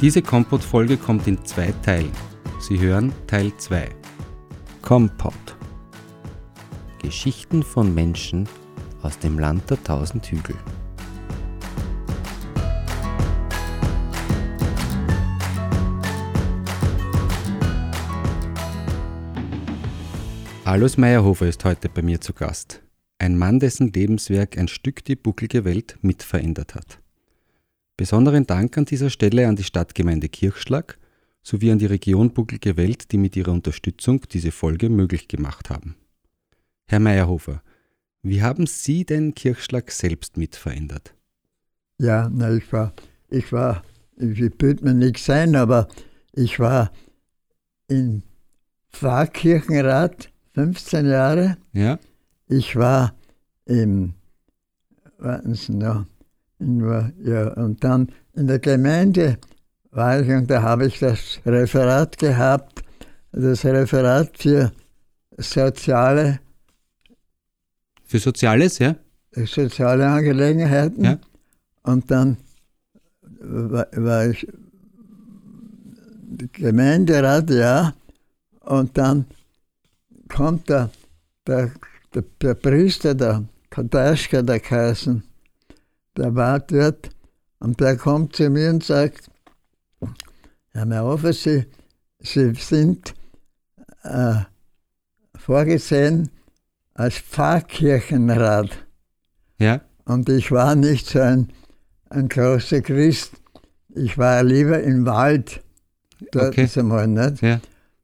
Diese Kompott-Folge kommt in zwei Teilen. Sie hören Teil 2. Kompott. Geschichten von Menschen aus dem Land der tausend Hügel. Alois Meyerhofer ist heute bei mir zu Gast. Ein Mann, dessen Lebenswerk ein Stück die bucklige Welt mitverändert hat. Besonderen Dank an dieser Stelle an die Stadtgemeinde Kirchschlag sowie an die Region Bucklige Welt, die mit ihrer Unterstützung diese Folge möglich gemacht haben. Herr Meyerhofer, wie haben Sie denn Kirchschlag selbst mitverändert? Ja, na, ich war, ich war, ich will mir nichts sein, aber ich war im Pfarrkirchenrat 15 Jahre. Ja. Ich war im, warten Sie noch, ja, und dann in der Gemeinde war ich und da habe ich das Referat gehabt, das Referat für soziale. Für Soziales, ja? Soziale Angelegenheiten. Ja. Und dann war, war ich Gemeinderat, ja. Und dann kommt der, der, der, der Priester, der Kadaschka, der Kaisen, der war dort und der kommt zu mir und sagt, Herr Maufer, Sie, Sie sind äh, vorgesehen als Pfarrkirchenrat. Ja. Und ich war nicht so ein, ein großer Christ. Ich war lieber im Wald. Dort Okay. ist einmal nicht. Ja.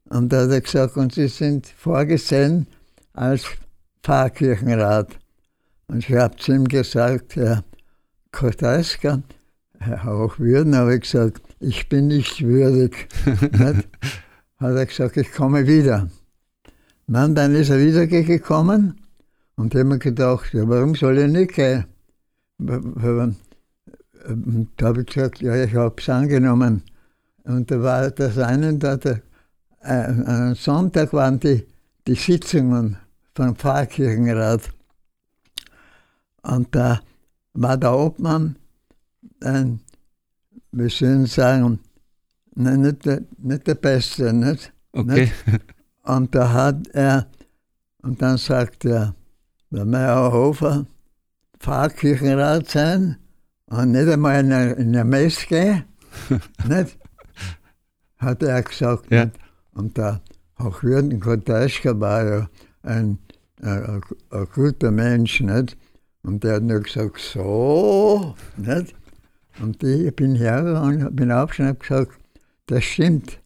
Und da hat er gesagt, und Sie sind vorgesehen als Pfarrkirchenrat. Und ich habe zu ihm gesagt, Herr Kotaska, Herr Hochwürden, habe ich gesagt, ich bin nicht würdig. nicht? Hat er gesagt, ich komme wieder. Mann, dann ist er wieder gekommen und ich habe mir gedacht, ja, warum soll ich nicht gehen? Und Da habe ich gesagt, ja, ich habe es angenommen. Und da war das eine, da der, äh, am Sonntag waren die, die Sitzungen vom Pfarrkirchenrat. Und da war der Obmann ein, wir sollen sagen, ne, nicht, der, nicht der Beste, nicht? Okay. Und da hat er, und dann sagt er, der Meyerhofer Pfarrkirchenrat sein und nicht einmal in eine, in eine Messe gehen, nicht? Hat er gesagt. Ja. nicht? Und der Hochwürden Kotaschka war ja ein, ein, ein guter Mensch, nicht? Und der hat nur gesagt, so, nicht? Und ich bin hergegangen, bin aufgestanden und habe gesagt, das stimmt.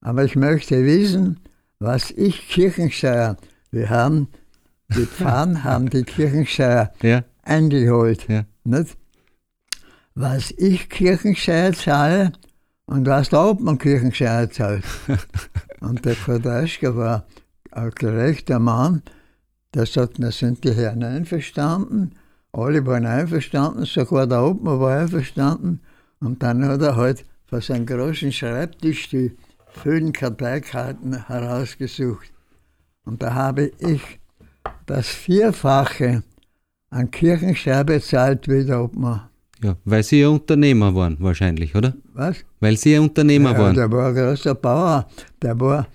Aber ich möchte wissen, was ich Kirchensteuer, wir haben, die Pfarren haben die Kirchensteuer Ja. eingeholt, Ja. nicht? Was ich Kirchensteuer zahle und was der Obmann Kirchensteuer zahlt. und der Kodaschka war ein gerechter Mann, der sagt, wir sind die Herren einverstanden, alle waren einverstanden, sogar der Obmann war einverstanden. Und dann hat er halt von seinem großen Schreibtisch die vielen Karteikarten herausgesucht. Und da habe ich das Vierfache an Kirchensteuer bezahlt wie der Obmann. ja. Weil Sie ja Unternehmer waren, wahrscheinlich, oder? Was? Weil Sie ja Unternehmer Ja, waren. der war ein großer Bauer. Der war,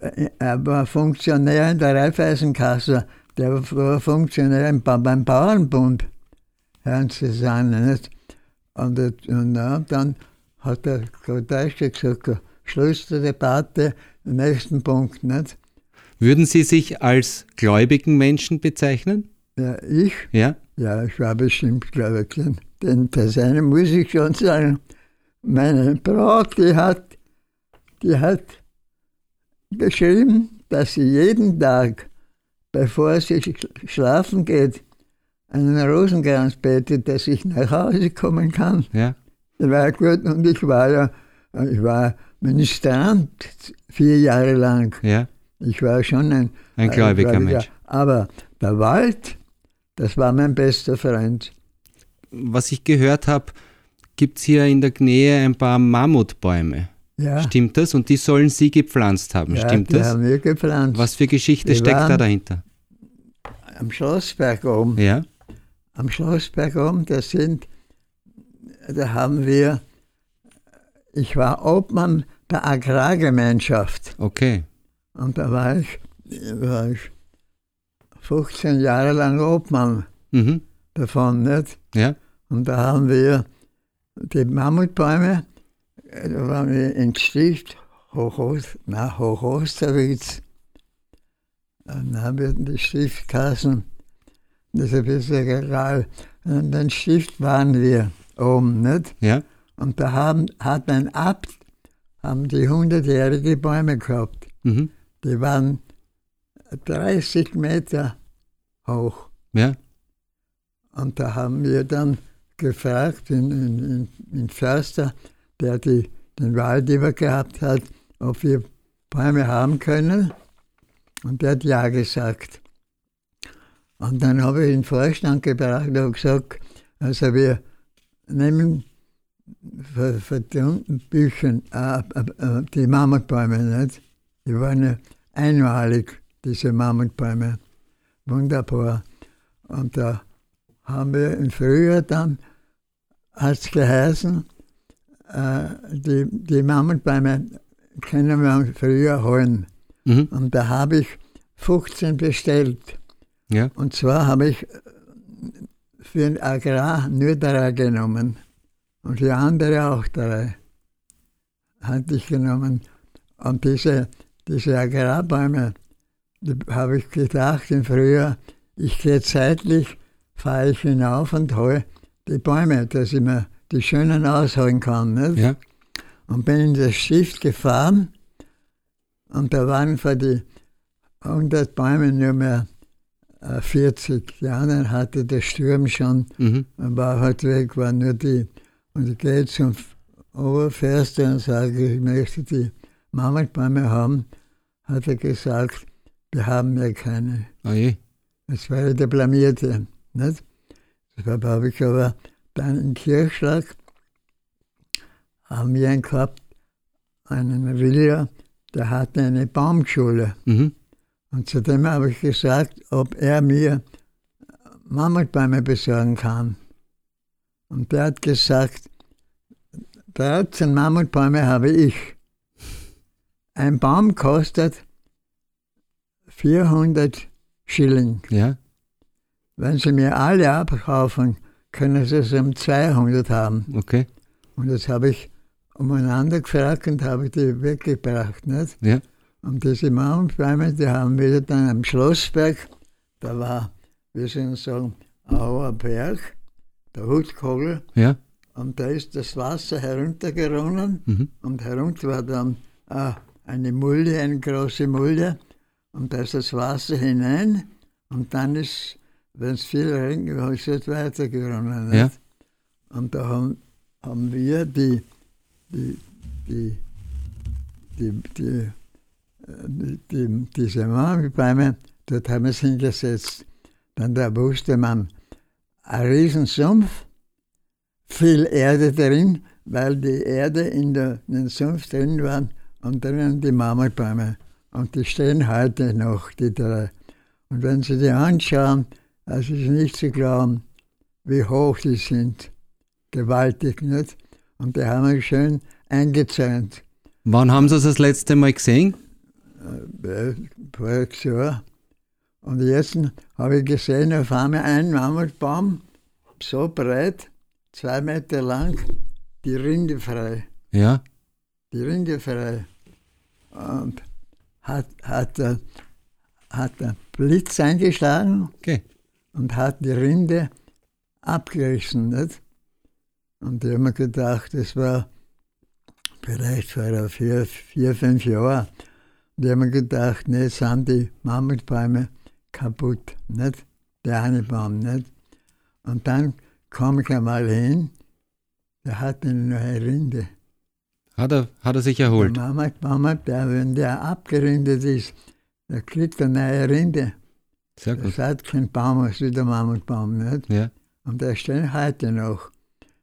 äh, er war Funktionär in der Raiffeisenkasse. Der war Funktionär beim Bauernbund. Sie sagen, nicht? Und, und dann hat der Kodaschke gesagt, Schluss der Debatte, nächsten Punkt. Nicht? Würden Sie sich als gläubigen Menschen bezeichnen? Ja, ich, Ja. ja, ich war bestimmt gläubig. Denn- Denn das eine muss ich schon sagen, meine Braut, die hat, die hat geschrieben, dass sie jeden Tag, bevor sie sch- schlafen geht, einen Rosenkranz betet, dass ich nach Hause kommen kann. Ja. Das war gut und ich war ja, ich war Ministrant vier Jahre lang. Ja. Ich war schon ein, Ein gläubiger Mensch. Aber der Wald, das war mein bester Freund. Was ich gehört habe, gibt es hier in der Nähe ein paar Mammutbäume. Ja, Stimmt das? Und die sollen Sie gepflanzt haben. ja Stimmt die das? haben wir gepflanzt. Was für Geschichte Die steckt da dahinter? Am Schlossberg oben. Ja. Am Schlossberg oben, das sind, da haben wir ich war Obmann der Agrargemeinschaft. Okay. Und da war ich, war ich 15 Jahre lang Obmann Mhm. davon, nicht? Ja. Und da haben wir die Mammutbäume, waren wir in Stift, Hochos, na, Hochosterwitz. Dann haben wir die Stiftkassen, das ist ein bisschen egal. Und den Stift waren wir oben, nicht? Ja. Und da haben, hat ein Abt, haben die 100-jährige Bäume gehabt. Mhm. Die waren 30 Meter hoch. Ja. Und da haben wir dann gefragt, in, in, in, in Förster, der die, den Wald über gehabt hat, ob wir Bäume haben können. Und der hat ja gesagt. Und dann habe ich den Vorstand gebracht und gesagt, also wir nehmen die unten Büchen äh, äh, die Mammutbäume nicht. Die waren ja einmalig, diese Mammutbäume. Wunderbar. Und da haben wir im Frühjahr dann, hat es geheißen, die, die Mammutbäume können wir im Frühjahr holen. Mhm. Und da habe ich 15 bestellt. Ja. Und zwar habe ich für den Agrar nur drei genommen. Und für andere auch drei. Hatte ich genommen. Und diese, diese Agrarbäume, die habe ich gedacht im Frühjahr, ich gehe zeitlich, fahre ich hinauf und hole die Bäume, dass ich mir die schönen ausholen kann. Nicht? Ja. und bin in das Stift gefahren und da waren für die 100 Bäume nur mehr äh, 40. Die anderen hatte der Sturm schon Mhm. und war halt weg, waren nur die. Und ich gehe zum Oberförster und sage, ich möchte die Mammutbäume haben. Hat er gesagt, wir haben ja keine. Oh je. Das war ja der Blamierte. Nicht? Deshalb habe ich aber dann in Kirchschlag, haben wir einen gehabt, einen Willer, der hatte eine Baumschule. Mhm. Und zu dem habe ich gesagt, ob er mir Mammutbäume besorgen kann. Und der hat gesagt, 13 Mammutbäume habe ich. Ein Baum kostet 400 Schilling. Ja. Wenn Sie mir alle abkaufen, können Sie es um 200 haben. Okay. Und das habe ich umeinander gefragt und habe die weggebracht. Nicht? Ja. Und diese Mammutbäume, die haben wir dann am Schlossberg, da war, wir sollen sagen, Auer Berg, der Hutkogel, Ja. und da ist das Wasser heruntergeronnen Mhm. und herunter war dann ah, eine Mulde, eine große Mulde, und da ist das Wasser hinein und dann ist, wenn es viel regnet, ist es weitergeronnen. nicht? Ja. Und da haben, haben wir die, die, die, die, die, äh, die, die diese Mammutbäume, dort haben wir es hingesetzt. Dann da wusste man, ein Riesensumpf, viel Erde drin, weil die Erde in, der, in den Sumpf drin war und drinnen die Mammutbäume. Und die stehen heute noch, die drei. Und wenn Sie die anschauen, es ist nicht zu glauben, wie hoch die sind. Gewaltig, nicht? Und die haben wir schön eingezäunt. Wann haben Sie es das letzte Mal gesehen? Äh, voriges Jahr. Und jetzt habe ich gesehen, auf einmal ein Mammutbaum, so breit, zwei Meter lang, die Rinde frei. Ja. Die Rinde frei. Und hat, hat, der, hat der Blitz eingeschlagen Okay. Und hat die Rinde abgerissen. Nicht? Und ich habe mir gedacht, das war vielleicht vor vier, vier fünf Jahren. Und ich habe mir gedacht, nee, jetzt sind die Mammutbäume kaputt. Nicht? Der eine Baum nicht. Und dann kam ich einmal hin, der hat eine neue Rinde. Hat er, hat er sich erholt? Der Mammut, Mammut, der, wenn der abgerindet ist, der kriegt eine neue Rinde. Sehr Das gut. hat kein Baum, ist der Mammutbaum. Nicht? Ja. Und der steht heute noch.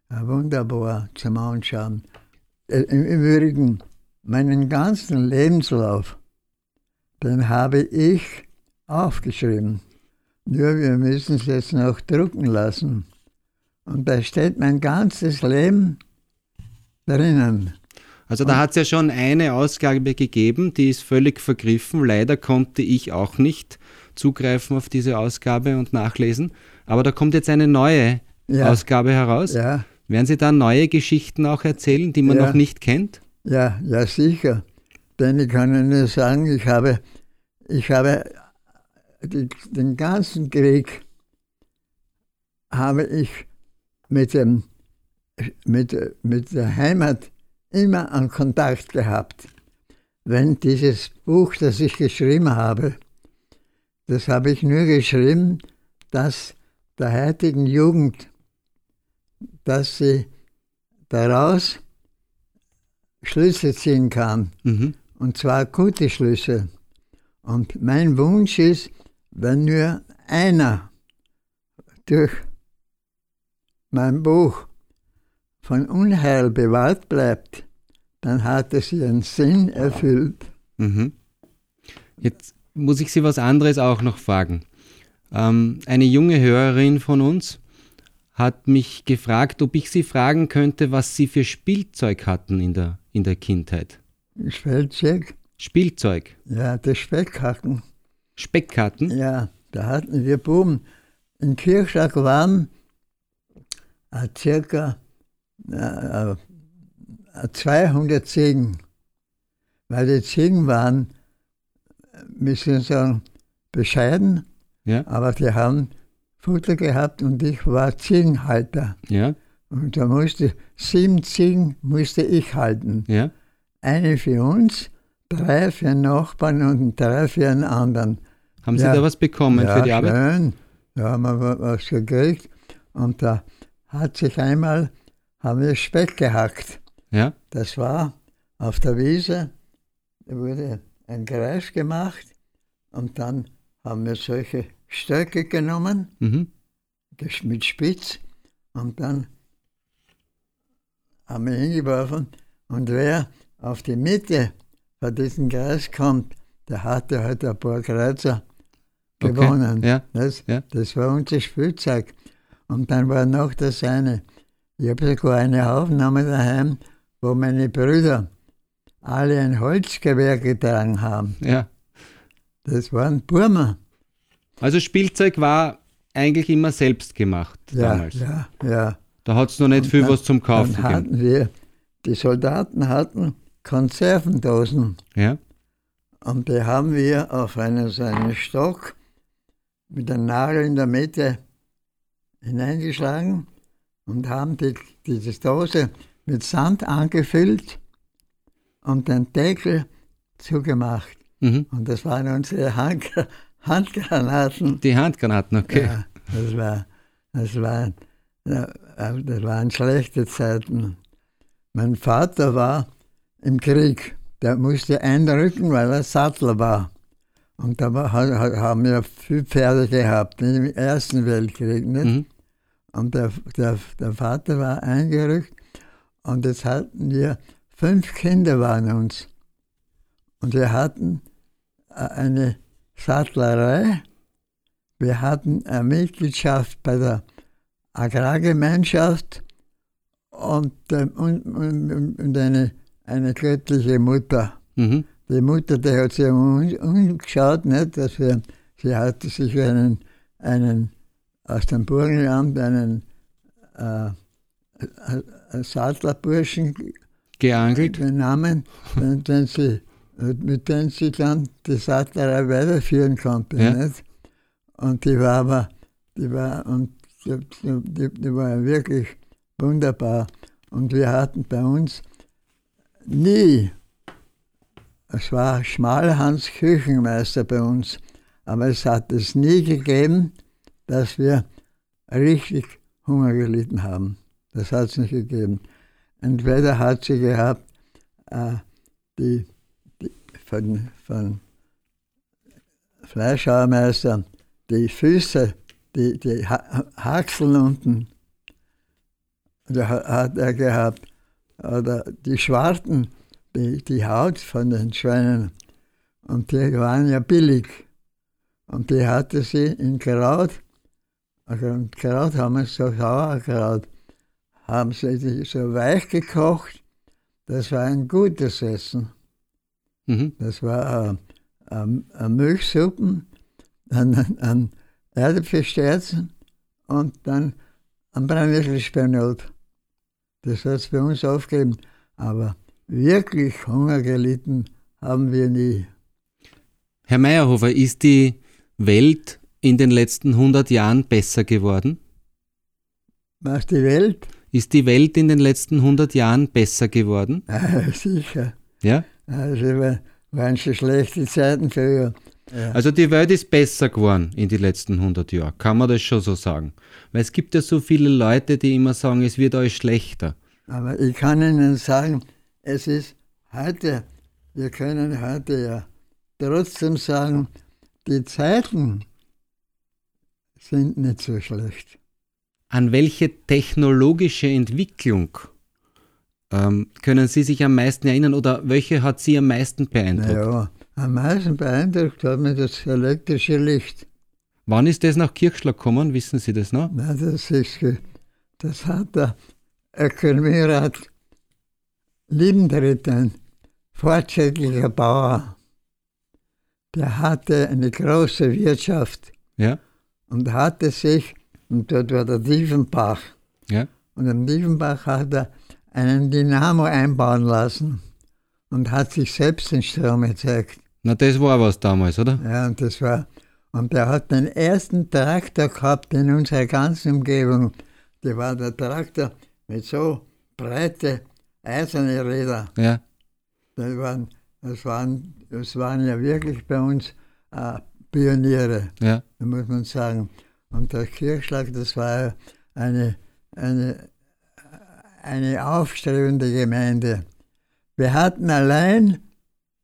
Wunderbar zum Anschauen. Äh, Im Übrigen, meinen ganzen Lebenslauf, den habe ich aufgeschrieben. Nur wir müssen es jetzt noch drucken lassen. Und da steht mein ganzes Leben drinnen. Also da hat es ja schon eine Ausgabe gegeben, die ist völlig vergriffen. Leider konnte ich auch nicht zugreifen auf diese Ausgabe und nachlesen. Aber da kommt jetzt eine neue ja. Ausgabe heraus. Ja. Werden Sie da neue Geschichten auch erzählen, die man ja. noch nicht kennt? Ja, ja, sicher. Denn ich kann Ihnen sagen, ich habe, ich habe den ganzen Krieg habe ich mit, dem, mit, mit der Heimat immer an Kontakt gehabt. Wenn dieses Buch, das ich geschrieben habe, das habe ich nur geschrieben, dass der heutigen Jugend, dass sie daraus Schlüsse ziehen kann. Mhm. Und zwar gute Schlüsse. Und mein Wunsch ist, wenn nur einer durch mein Buch von Unheil bewahrt bleibt, dann hat es ihren Sinn erfüllt. Mhm. Jetzt muss ich Sie was anderes auch noch fragen. Ähm, eine junge Hörerin von uns hat mich gefragt, ob ich Sie fragen könnte, was Sie für Spielzeug hatten in der, in der Kindheit. Spielzeug? Spielzeug. Ja, das Speckhacken. Speckkarten? Ja, da hatten wir Buben. In Kirchschlag waren äh, circa äh, 200 Ziegen. Weil die Ziegen waren, müssen sagen, bescheiden, ja. aber die haben Futter gehabt und ich war Ziegenhalter. Ja. Und da musste, sieben Ziegen musste ich halten. Ja. Eine für uns, drei für den Nachbarn und drei für einen anderen. Haben Sie ja. da was bekommen ja, für die Arbeit? Schön. Ja, haben wir was gekriegt. Und da hat sich einmal, haben wir Speck gehackt. Ja. Das war auf der Wiese, da wurde ein Kreis gemacht und dann haben wir solche Stöcke genommen, mhm. mit Spitz und dann haben wir hingeworfen und wer auf die Mitte von diesem Kreis kommt, der hatte halt ein paar Kreuzer gewonnen. Okay. Ja. Das, ja. das war unser Spielzeug. Und dann war noch das eine. Ich habe sogar eine Aufnahme daheim, wo meine Brüder alle ein Holzgewehr getragen haben. Ja. Das waren Burma. Also Spielzeug war eigentlich immer selbst gemacht ja, damals. Ja, ja. Da hat es noch nicht und viel dann, was zum Kaufen dann hatten gegeben. Wir, die Soldaten hatten Konservendosen. Ja. Und die haben wir auf einen, so einen Stock mit einem Nagel in der Mitte hineingeschlagen und haben die, diese Dose mit Sand angefüllt und den Deckel zugemacht. Mhm. Und das waren unsere Hand, Handgranaten. Die Handgranaten, okay. Ja, das, war, das, war, das waren schlechte Zeiten. Mein Vater war im Krieg. Der musste einrücken, weil er Sattler war. Und da war, haben wir viele Pferde gehabt im Ersten Weltkrieg. Nicht? Mhm. Und der, der, der Vater war eingerückt und jetzt hatten wir fünf Kinder waren uns. Und wir hatten äh, eine Sattlerei, wir hatten eine Mitgliedschaft bei der Agrargemeinschaft und, und, und, und eine, eine göttliche Mutter. Mhm. Die Mutter, die hat sich umgeschaut, nicht, dass wir, sie hatte sich einen, einen aus dem Burgenland, einen äh, Sattlerburschen geangelt, genommen, den, den sie, mit denen sie dann die Sattlerei weiterführen konnte. Ja. Nicht? Und die war aber, die war, und die, die, die war wirklich wunderbar. Und wir hatten bei uns nie es war Schmalhans Küchenmeister bei uns, aber es hat es nie gegeben, dass wir richtig Hunger gelitten haben. Das hat es nicht gegeben. Entweder hat sie gehabt, äh, die, die, von, von Fleischhauermeister, die Füße, die, die Haxeln unten, da hat er gehabt, oder die Schwarten, die, die Haut von den Schweinen. Und die waren ja billig. Und die hatte sie in Kraut, also in Kraut haben wir so Sauerkraut, haben sie so weich gekocht, das war ein gutes Essen. Mhm. Das war äh, äh, äh, Milchsuppen, dann ein Erdäpfelsterzen und dann ein Brennnesselspinat. Das hat es bei uns aufgegeben. Aber wirklich Hunger gelitten haben wir nie. Herr Meyerhofer, ist die Welt in den letzten 100 Jahren besser geworden? Was die Welt? Ist die Welt in den letzten 100 Jahren besser geworden? Ah, sicher. Ja? Also wa- waren schon schlechte Zeiten früher. Ja. Also die Welt ist besser geworden in den letzten 100 Jahren, kann man das schon so sagen. Weil es gibt ja so viele Leute, die immer sagen, es wird alles schlechter. Aber ich kann Ihnen sagen, es ist heute, wir können heute ja trotzdem sagen, die Zeiten sind nicht so schlecht. An welche technologische Entwicklung ähm, können Sie sich am meisten erinnern oder welche hat Sie am meisten beeindruckt? Naja, am meisten beeindruckt hat mich das elektrische Licht. Wann ist das nach Kirchschlag gekommen? Wissen Sie das noch? Na, das, ist, ge- das hat der Ökonomierat Liebendritt, ein fortschrittlicher Bauer, der hatte eine große Wirtschaft Ja, und hatte sich, und dort war der Diefenbach, ja. und am Diefenbach hat er einen Dynamo einbauen lassen und hat sich selbst den Strom erzeugt. Na, das war was damals, oder? Ja, und das war, und der hat den ersten Traktor gehabt in unserer ganzen Umgebung. Der war der Traktor mit so breite eiserne Räder. Ja. Das waren, das waren, das waren ja wirklich bei uns äh, Pioniere, Ja. muss man sagen. Und der Kirchschlag, das war eine, eine, eine aufstrebende Gemeinde. Wir hatten allein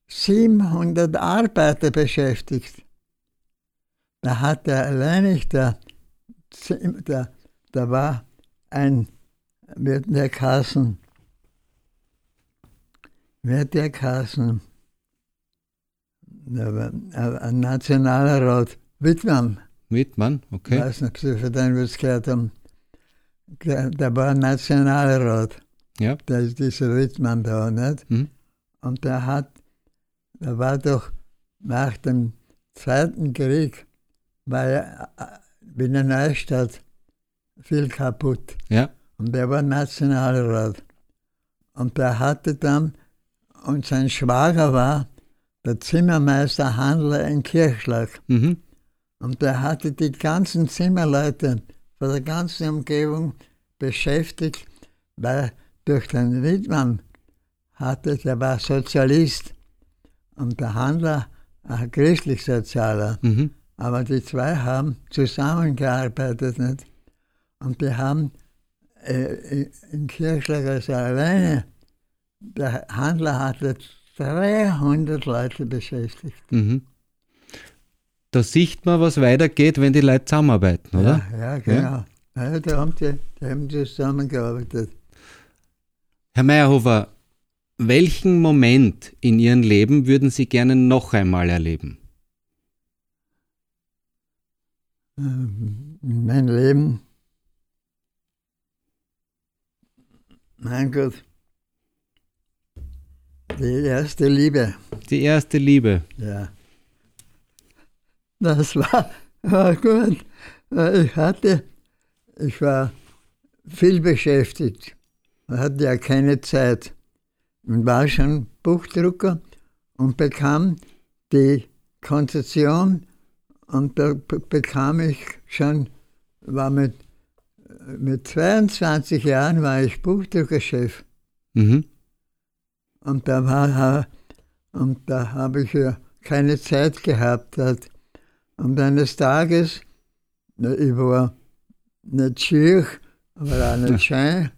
700 Arbeiter beschäftigt. Da hat der alleinig, der, der, da war ein, wird der Kassen, wird der Kassen, da ein- ein Nationalrat, Wittmann, Wittmann, ich okay. weiß nicht, ob Sie von dem was gehört haben, der, war Nationalrat, Ja. der ist dieser Wittmann da, nicht? Mhm. Und der hat, der war doch nach dem Zweiten Krieg, war ja äh, in der Neustadt viel kaputt. Ja. Und der war Nationalrat. Und der hatte dann, und sein Schwager war der Zimmermeister Handler in Kirchschlag. Mhm. Und der hatte die ganzen Zimmerleute von der ganzen Umgebung beschäftigt, weil durch den Wittmann hatte, der war Sozialist und der Handler ein christlich-sozialer. Mhm. Aber die zwei haben zusammengearbeitet nicht? und die haben äh, in Kirchschlag also alleine, der Handler hatte 300 Leute beschäftigt. Mhm. Da sieht man, was weitergeht, wenn die Leute zusammenarbeiten, oder? Ja, ja genau. Ja. da haben die, die haben zusammengearbeitet. Herr Meyerhofer, welchen Moment in Ihrem Leben würden Sie gerne noch einmal erleben? Ähm, Mein Leben, mein Gott, die erste Liebe, Die erste Liebe. ja. Das war, war gut. weil Ich hatte, ich war viel beschäftigt, hatte ja keine Zeit und war schon Buchdrucker und bekam die Konzession und da be- bekam ich schon, war mit, mit 22 Jahren war ich Buchdruckerchef. Mhm. Und da war und da habe ich ja keine Zeit gehabt. Hat. Und eines Tages, na, ich war nicht schier, aber auch nicht schön,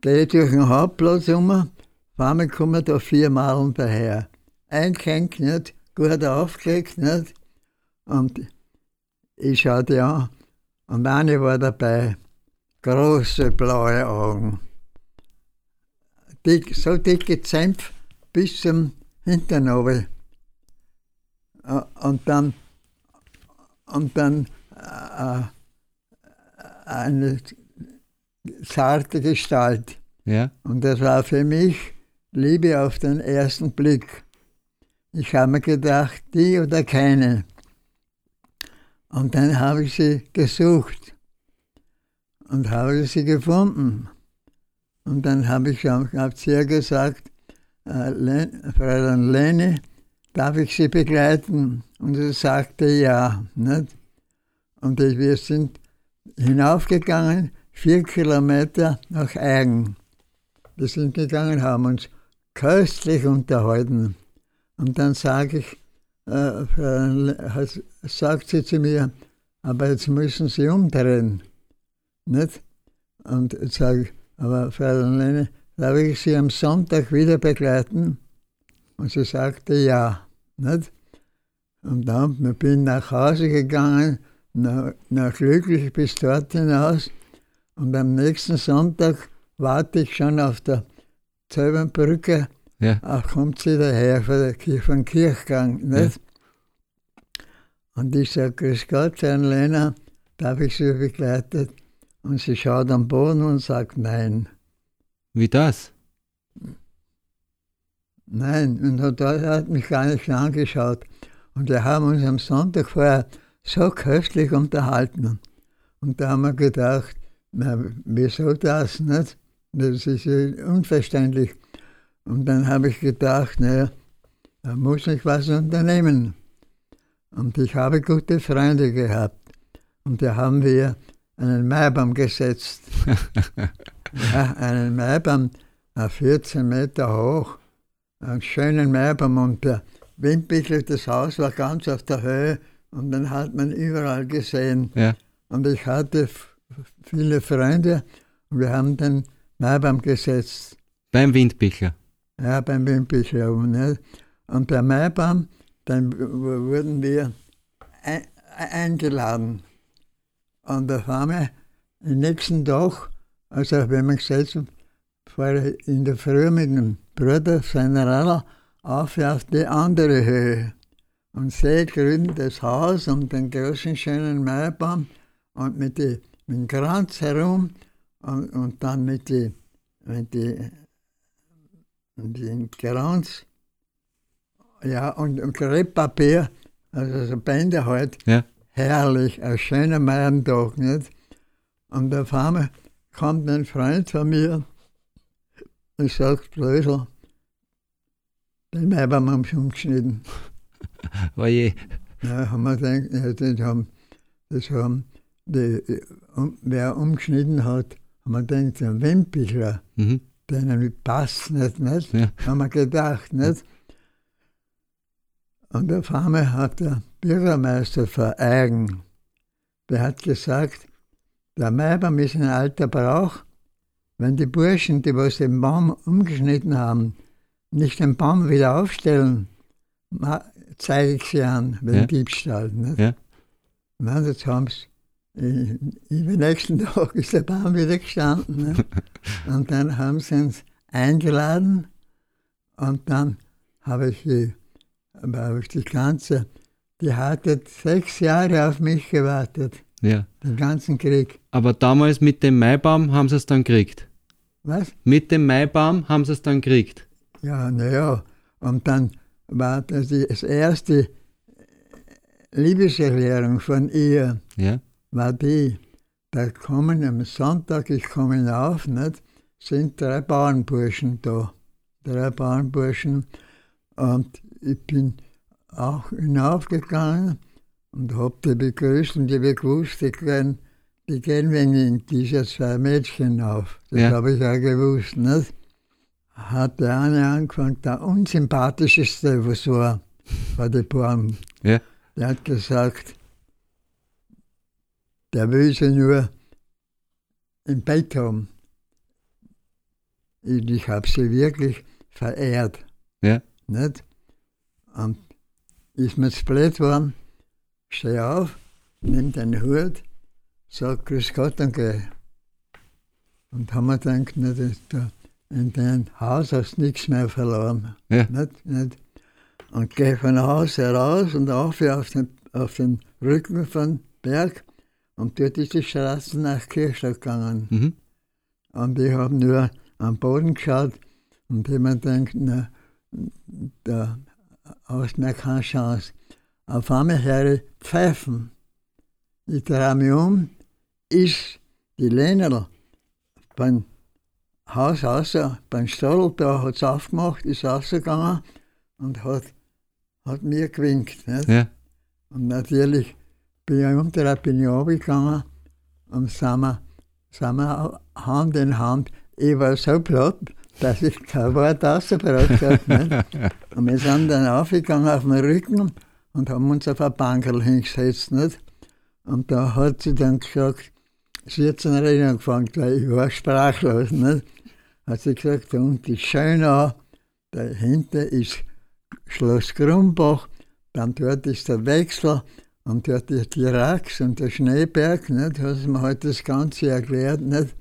gehe ich durch den Hauptplatz um, auf einmal kommen da vier Malen daher. Eingehängt, nicht, gut aufgelegt, nicht. Und ich schaue die an und eine war dabei, große blaue Augen dick, so dicke Zämpf bis zum Hintern runter. Und dann, und dann äh, eine zarte Gestalt. Ja. Und das war für mich Liebe auf den ersten Blick. Ich habe mir gedacht, die oder keine. Und dann habe ich sie gesucht und habe sie gefunden. Und dann habe ich hab zu ihr gesagt, äh, Fräulein Leni, darf ich Sie begleiten? Und sie sagte ja. Nicht? Und wir sind hinaufgegangen, vier Kilometer nach Eigen. Wir sind gegangen, haben uns köstlich unterhalten. Und dann sage ich, äh, sagt sie zu mir, aber jetzt müssen Sie umdrehen. Nicht? Und jetzt sage ich, aber Frau Lene, darf ich Sie am Sonntag wieder begleiten? Und sie sagte ja. Nicht? Und dann bin ich nach Hause gegangen, nach, nach glücklich bis dort hinaus. Und am nächsten Sonntag warte ich schon auf der Zöbernbrücke. Ja. Auch kommt sie daher von, der, von Kirchgang. Nicht? Ja. Und ich sage, Grüß Gott, Herrn Lena, darf ich Sie begleiten? Und sie schaut am Boden und sagt Nein. Wie das? Nein, und hat mich gar nicht angeschaut. Und wir haben uns am Sonntag vorher so köstlich unterhalten. Und da haben wir gedacht, na, wieso das nicht? Das ist ja unverständlich. Und dann habe ich gedacht, naja, da muss ich was unternehmen. Und ich habe gute Freunde gehabt. Und da haben wir einen Maibaum gesetzt. ja, einen Maibaum, 14 Meter hoch, einen schönen Maibaum. Und der Windbichel, das Haus war ganz auf der Höhe und dann hat man überall gesehen. Ja. Und ich hatte viele Freunde und wir haben den Maibaum gesetzt. Beim Windbichler? Ja, beim Windbichler. Und, und der Maibaum, dann wurden wir eingeladen. Und auf einmal, am nächsten Tag, also wenn man gesagt fahre in der Früh mit dem Bruder seiner Radl auf auf die andere Höhe und sehe grün das Haus und den großen schönen Maibaum und mit, die, mit dem Kranz herum und, und dann mit, die, mit, die, mit dem Kranz ja, und, und Krepppapier, also so Bänder halt. Ja herrlich, ein schöner Maiertag, nicht? Und auf einmal kommt ein Freund von mir und sagt, Blödel, den sie umgeschnitten. Oje. Ja, haben wir gedacht, ja, das haben, das haben die, um, wer umgeschnitten hat, haben wir gedacht, ein Wimpicher, mhm. denen passt nicht, nicht? Ja. Haben wir gedacht, nicht? Und auf einmal hat der Bürgermeister von Eigen, der hat gesagt, der Maibaum ist ein alter Brauch. Wenn die Burschen, die was den Baum umgeschnitten haben, nicht den Baum wieder aufstellen, zeige ich sie an, wenn ja. Diebstahl. Nicht? Ja. Und jetzt haben sie, im nächsten Tag ist der Baum wieder gestanden. und dann haben sie uns eingeladen und dann habe ich die aber auf die ganze, die hat jetzt sechs Jahre auf mich gewartet. Ja. Den ganzen Krieg. Aber damals mit dem Maibaum haben sie es dann gekriegt. Was? Mit dem Maibaum haben sie es dann gekriegt. Ja, naja. Und dann war das das erste Liebeserklärung von ihr. Ja. War die, da kommen am Sonntag, ich komme hinauf, nicht, sind drei Bauernburschen da. Drei Bauernburschen. Und ich bin auch hinaufgegangen und habe die begrüßt und ich habe gewusst, die gehen, die gehen wegen dieser zwei Mädchen auf. Das ja. habe ich auch gewusst. Nicht? Hat der eine angefangen, der unsympathischste, was war, war der Baum. Ja. Der hat gesagt, der will sie nur im Bett haben. Ich, ich habe sie wirklich verehrt. Ja. Nicht? Und ist mir zu blöd geworden, steh auf, nimm den Hut, sag Grüß Gott und geh. Und haben wir gedacht, nicht, da, in deinem Haus hast du nichts mehr verloren. Ja. Nicht, nicht. Und gehe von Haus heraus und auf auf den, auf den Rücken von Berg und dort ist die Straße nach Kirchstadt gegangen. Mhm. Und ich habe nur am Boden geschaut Und man denkt, na, da hast du mir keine Chance. Auf einmal höre ich Pfeifen. Ich drehe mich um, ist die Lena beim Haus raus, beim Stall, da hat es aufgemacht, ist rausgegangen und hat, hat mir gewinkt. Nicht? Ja. Und natürlich bin ich unter bin ich runtergegangen und sind wir, sind wir Hand in Hand. Ich war so platt, dass ich kein Wort rausgebracht habe. Und wir sind dann aufgegangen auf den Rücken und haben uns auf ein Bankerl hingesetzt. Nicht? Und da hat sie dann gesagt, sie hat zum Reden angefangen, weil ich war sprachlos. Nicht? Hat sie gesagt, da unten ist Schönau, dahinter ist Schloss Grumbach, dann dort ist der Wechsel und dort ist die Rax und der Schneeberg, nicht? hat sie mir heute das Ganze erklärt. Nicht?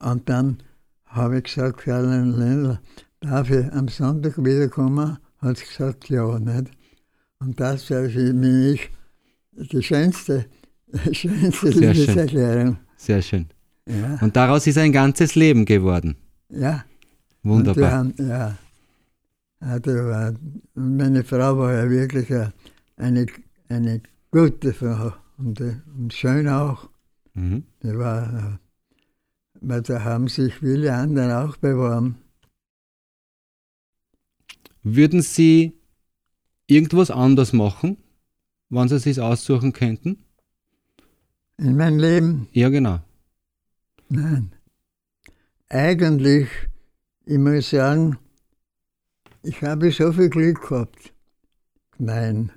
Und dann habe ich gesagt, Fräulein Lendl, darf ich am Sonntag wiederkommen? Hat sie gesagt, ja, nicht? Und das wäre für mich die schönste, schönste Sehr Liebeserklärung. Sehr schön. Ja. Und daraus ist ein ganzes Leben geworden. ja. Wunderbar. Haben, ja. ja die war, meine Frau war ja wirklich eine, eine, eine gute Frau und, äh, und schön auch. Mhm. Die war, äh, weil da haben sich viele andere auch beworben. Würden Sie irgendwas anders machen, wenn Sie es sich aussuchen könnten? In meinem Leben, Ja, genau. Nein. Eigentlich, ich muss sagen, ich habe so viel Glück gehabt. Nein.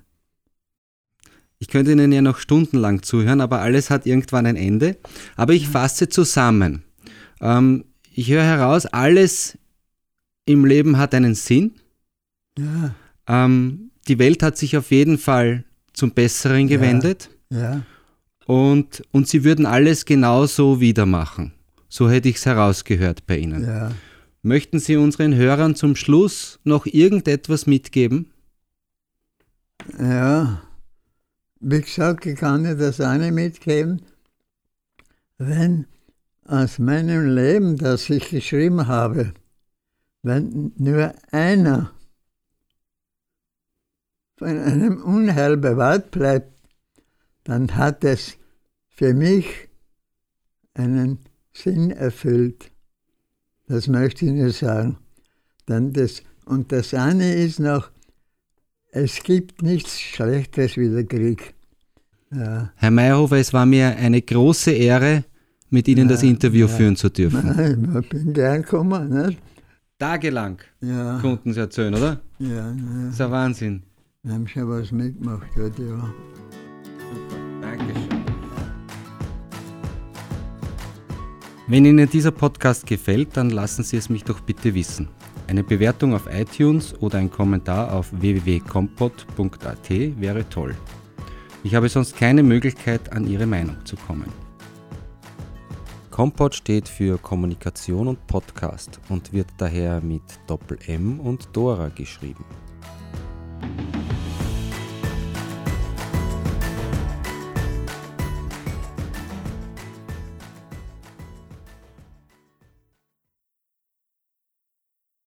Ich könnte Ihnen ja noch stundenlang zuhören, aber alles hat irgendwann ein Ende. Aber ich fasse zusammen. Ähm, ich höre heraus, alles im Leben hat einen Sinn. Ja, Ähm, die Welt hat sich auf jeden Fall zum Besseren gewendet. ja, Und, und Sie würden alles genauso wieder machen. So hätte ich es herausgehört bei Ihnen. ja. Möchten Sie unseren Hörern zum Schluss noch irgendetwas mitgeben? Ja, wie gesagt, ich kann dir das eine mitgeben. Wenn aus meinem Leben, das ich geschrieben habe, wenn nur einer von einem Unheil bewahrt bleibt, dann hat es für mich einen Sinn erfüllt. Das möchte ich nur sagen. Dann das, und das eine ist noch, es gibt nichts Schlechtes wie der Krieg. Ja. Herr Meyerhofer, es war mir eine große Ehre, mit Ihnen das Ja, Interview ja. führen zu dürfen. Nein, ich bin gern gekommen. Nicht? Tagelang Ja, konnten Sie erzählen, oder? ja, ja. Das ist ein Wahnsinn. Wir haben schon was mitgemacht heute, ja. Wenn Ihnen dieser Podcast gefällt, dann lassen Sie es mich doch bitte wissen. Eine Bewertung auf iTunes oder ein Kommentar auf www.kompot.at wäre toll. Ich habe sonst keine Möglichkeit, an Ihre Meinung zu kommen. Kompot steht für Kommunikation und Podcast und wird daher mit Doppel M und Dora geschrieben.